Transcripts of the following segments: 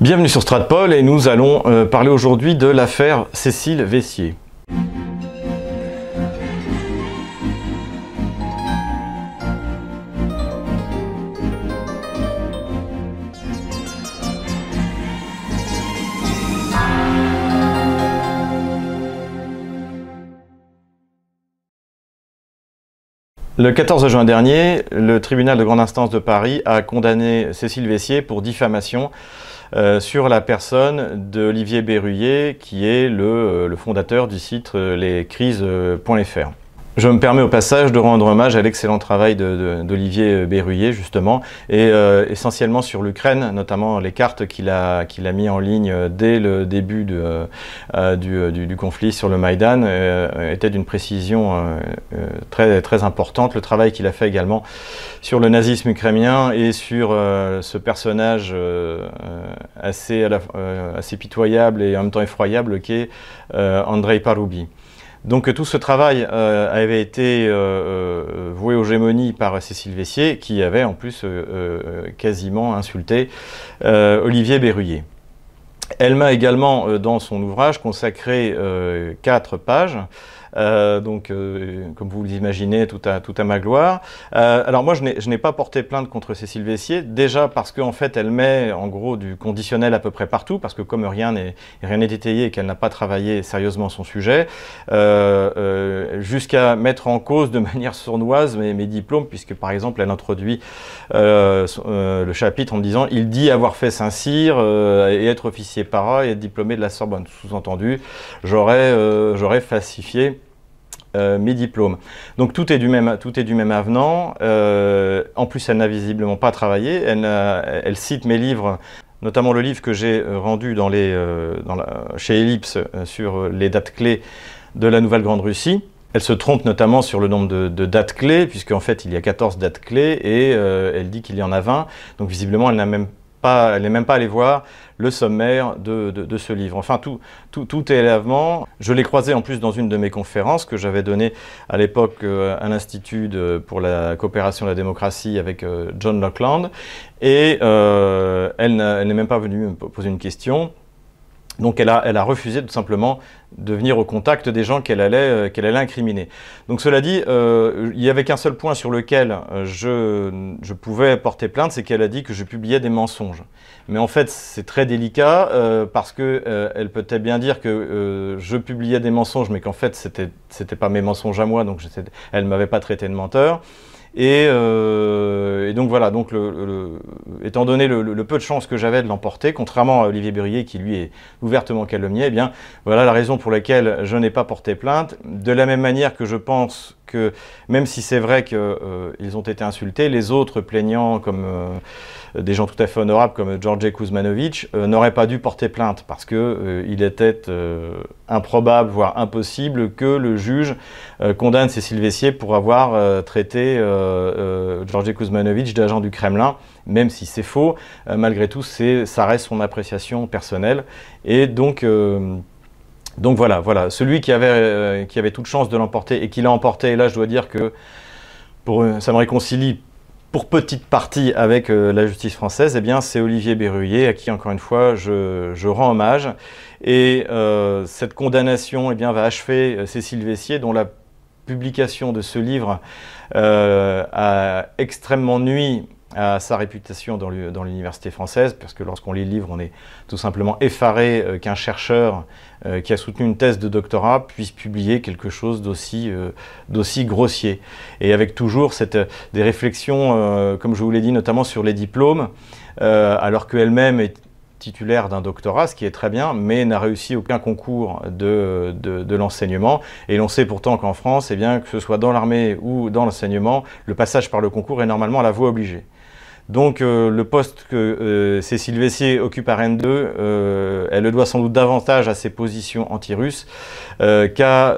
Bienvenue sur Stratpol et nous allons euh, parler aujourd'hui de l'affaire Cécile Vessier. Le 14 juin dernier, le tribunal de grande instance de Paris a condamné Cécile Vessier pour diffamation euh, sur la personne d'Olivier Berruyer, qui est le, euh, le fondateur du site euh, lescrises.fr. Je me permets au passage de rendre hommage à l'excellent travail d'Olivier Berruyer, justement, et euh, essentiellement sur l'Ukraine, notamment les cartes qu'il a, qu'il a mis en ligne dès le début euh, du, conflit sur le Maïdan, euh, était d'une précision très, très importante. Le travail qu'il a fait également sur le nazisme ukrainien et sur ce personnage assez, assez pitoyable et en même temps effroyable qu'est Andrei Paroubi. Donc tout ce travail euh, avait été euh, euh, voué aux gémonies par Cécile Vessier, qui avait en plus quasiment insulté Olivier Berruyer. Elle m'a également, dans son ouvrage, consacré quatre pages donc, euh, comme vous l'imaginez, tout à, tout à ma gloire. Euh, alors moi, je n'ai pas porté plainte contre Cécile Vessier, déjà parce qu'en fait, elle met en gros du conditionnel à peu près partout, parce que comme rien n'est détaillé et qu'elle n'a pas travaillé sérieusement son sujet, jusqu'à mettre en cause de manière sournoise mes, mes, diplômes, puisque par exemple, elle introduit le chapitre en disant « Il dit avoir fait Saint-Cyr et être officier para et être diplômé de la Sorbonne ». Sous-entendu, j'aurais falsifié euh, mes diplômes. Donc tout est du même, tout est du même avenant. Euh, en plus, elle n'a visiblement pas travaillé. Elle, cite mes livres, notamment le livre que j'ai euh, rendu chez Ellipse sur les dates clés de la Nouvelle Grande Russie. Elle se trompe notamment sur le nombre de, de dates clés, puisqu'en fait il y a 14 dates clés et elle dit qu'il y en a 20. Donc visiblement elle n'a même elle n'est même pas allée voir le sommaire de, ce livre. Enfin, tout est élèvement. Je l'ai croisé en plus dans une de mes conférences que j'avais donnée à l'époque euh, à l'Institut pour la coopération et la démocratie avec euh, John Lockland. Et euh, elle n'est même pas venue me poser une question. Donc elle a, refusé tout simplement de venir au contact des gens qu'elle allait, euh, allait incriminer. Donc cela dit, euh, il n'y avait qu'un seul point sur lequel euh, je, je pouvais porter plainte, c'est qu'elle a dit que je publiais des mensonges. Mais en fait, c'est très délicat parce que elle peut être bien dire que je publiais des mensonges, mais qu'en fait, c'était c'était pas mes mensonges à moi, donc elle m'avait pas traité de menteur. Et, euh, et, donc voilà, donc le, le, étant donné le, le, peu de chance que j'avais de l'emporter, contrairement à Olivier Berrier qui lui est ouvertement calomnié, eh bien voilà la raison pour laquelle je n'ai pas porté plainte. De la même manière que je pense que même si c'est vrai qu'ils euh, ont été insultés, les autres plaignants, comme euh, des gens tout à fait honorables comme George Kuzmanovic, euh, n'auraient pas dû porter plainte parce que il était improbable, voire impossible, que le juge condamne Cécile Vessier pour avoir traité George Kuzmanovic d'agent du Kremlin, même si c'est faux. malgré tout, ça reste son appréciation personnelle. Et donc, donc voilà, voilà, celui qui avait, euh, qui avait toute chance de l'emporter et qui l'a emporté, et là je dois dire que pour, ça me réconcilie pour petite partie avec euh, la justice française, eh bien c'est Olivier Berruyer à qui encore une fois je, rends hommage. Et euh, cette condamnation eh bien, va achever euh, Cécile Vessier dont la publication de ce livre euh, a extrêmement nuit à sa réputation dans l'université française, parce que lorsqu'on lit le livre, on est tout simplement effaré euh, qu'un chercheur euh, qui a soutenu une thèse de doctorat puisse publier quelque chose d'aussi euh, grossier. Et avec toujours des réflexions, comme je vous l'ai dit, notamment sur les diplômes, alors qu'elle-même est titulaire d'un doctorat, ce qui est très bien, mais n'a réussi aucun concours de l'enseignement. Et l'on sait pourtant qu'en France, eh bien, que ce soit dans l'armée ou dans l'enseignement, le passage par le concours est normalement la voie obligée. Donc euh, le poste que euh, Cécile Vessier occupe à Rennes 2, euh, elle le doit sans doute davantage à ses positions anti-russes qu'à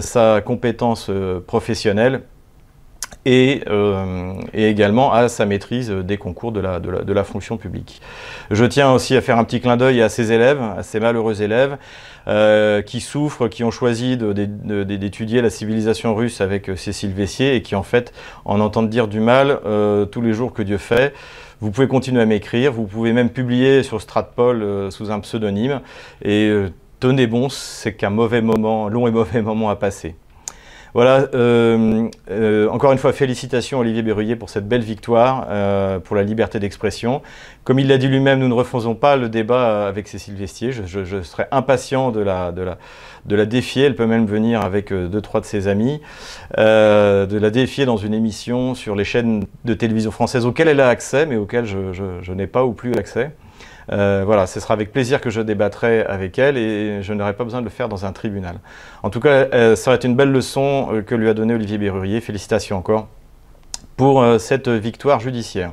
sa compétence professionnelle et, et, également à sa maîtrise des concours de la, de, la, de la, fonction publique. Je tiens aussi à faire un petit clin d'œil à ces élèves, à ces malheureux élèves, euh, qui souffrent, qui ont choisi d'étudier la civilisation russe avec Cécile Vessier et qui en fait en entendent dire du mal euh, tous les jours que Dieu fait Vous pouvez continuer à m'écrire, vous pouvez même publier sur Stratpol sous un pseudonyme. Et tenez bon, c'est qu'un mauvais moment, long et mauvais moment à passer. Voilà, euh, euh, encore une fois, félicitations Olivier Berruyer pour cette belle victoire, euh, pour la liberté d'expression. Comme il l'a dit lui-même, nous ne refaisons pas le débat avec Cécile Vestier. Je, serais impatient de la, de, la, de la, défier. Elle peut même venir avec deux, trois de ses amis, de la défier dans une émission sur les chaînes de télévision françaises auxquelles elle a accès, mais auxquelles je, je n'ai pas ou plus accès. Euh, voilà, ce sera avec plaisir que je débattrai avec elle et je n'aurai pas besoin de le faire dans un tribunal. En tout cas, euh, ça va être une belle leçon euh, que lui a donnée Olivier Berrurier. Félicitations encore pour cette victoire judiciaire.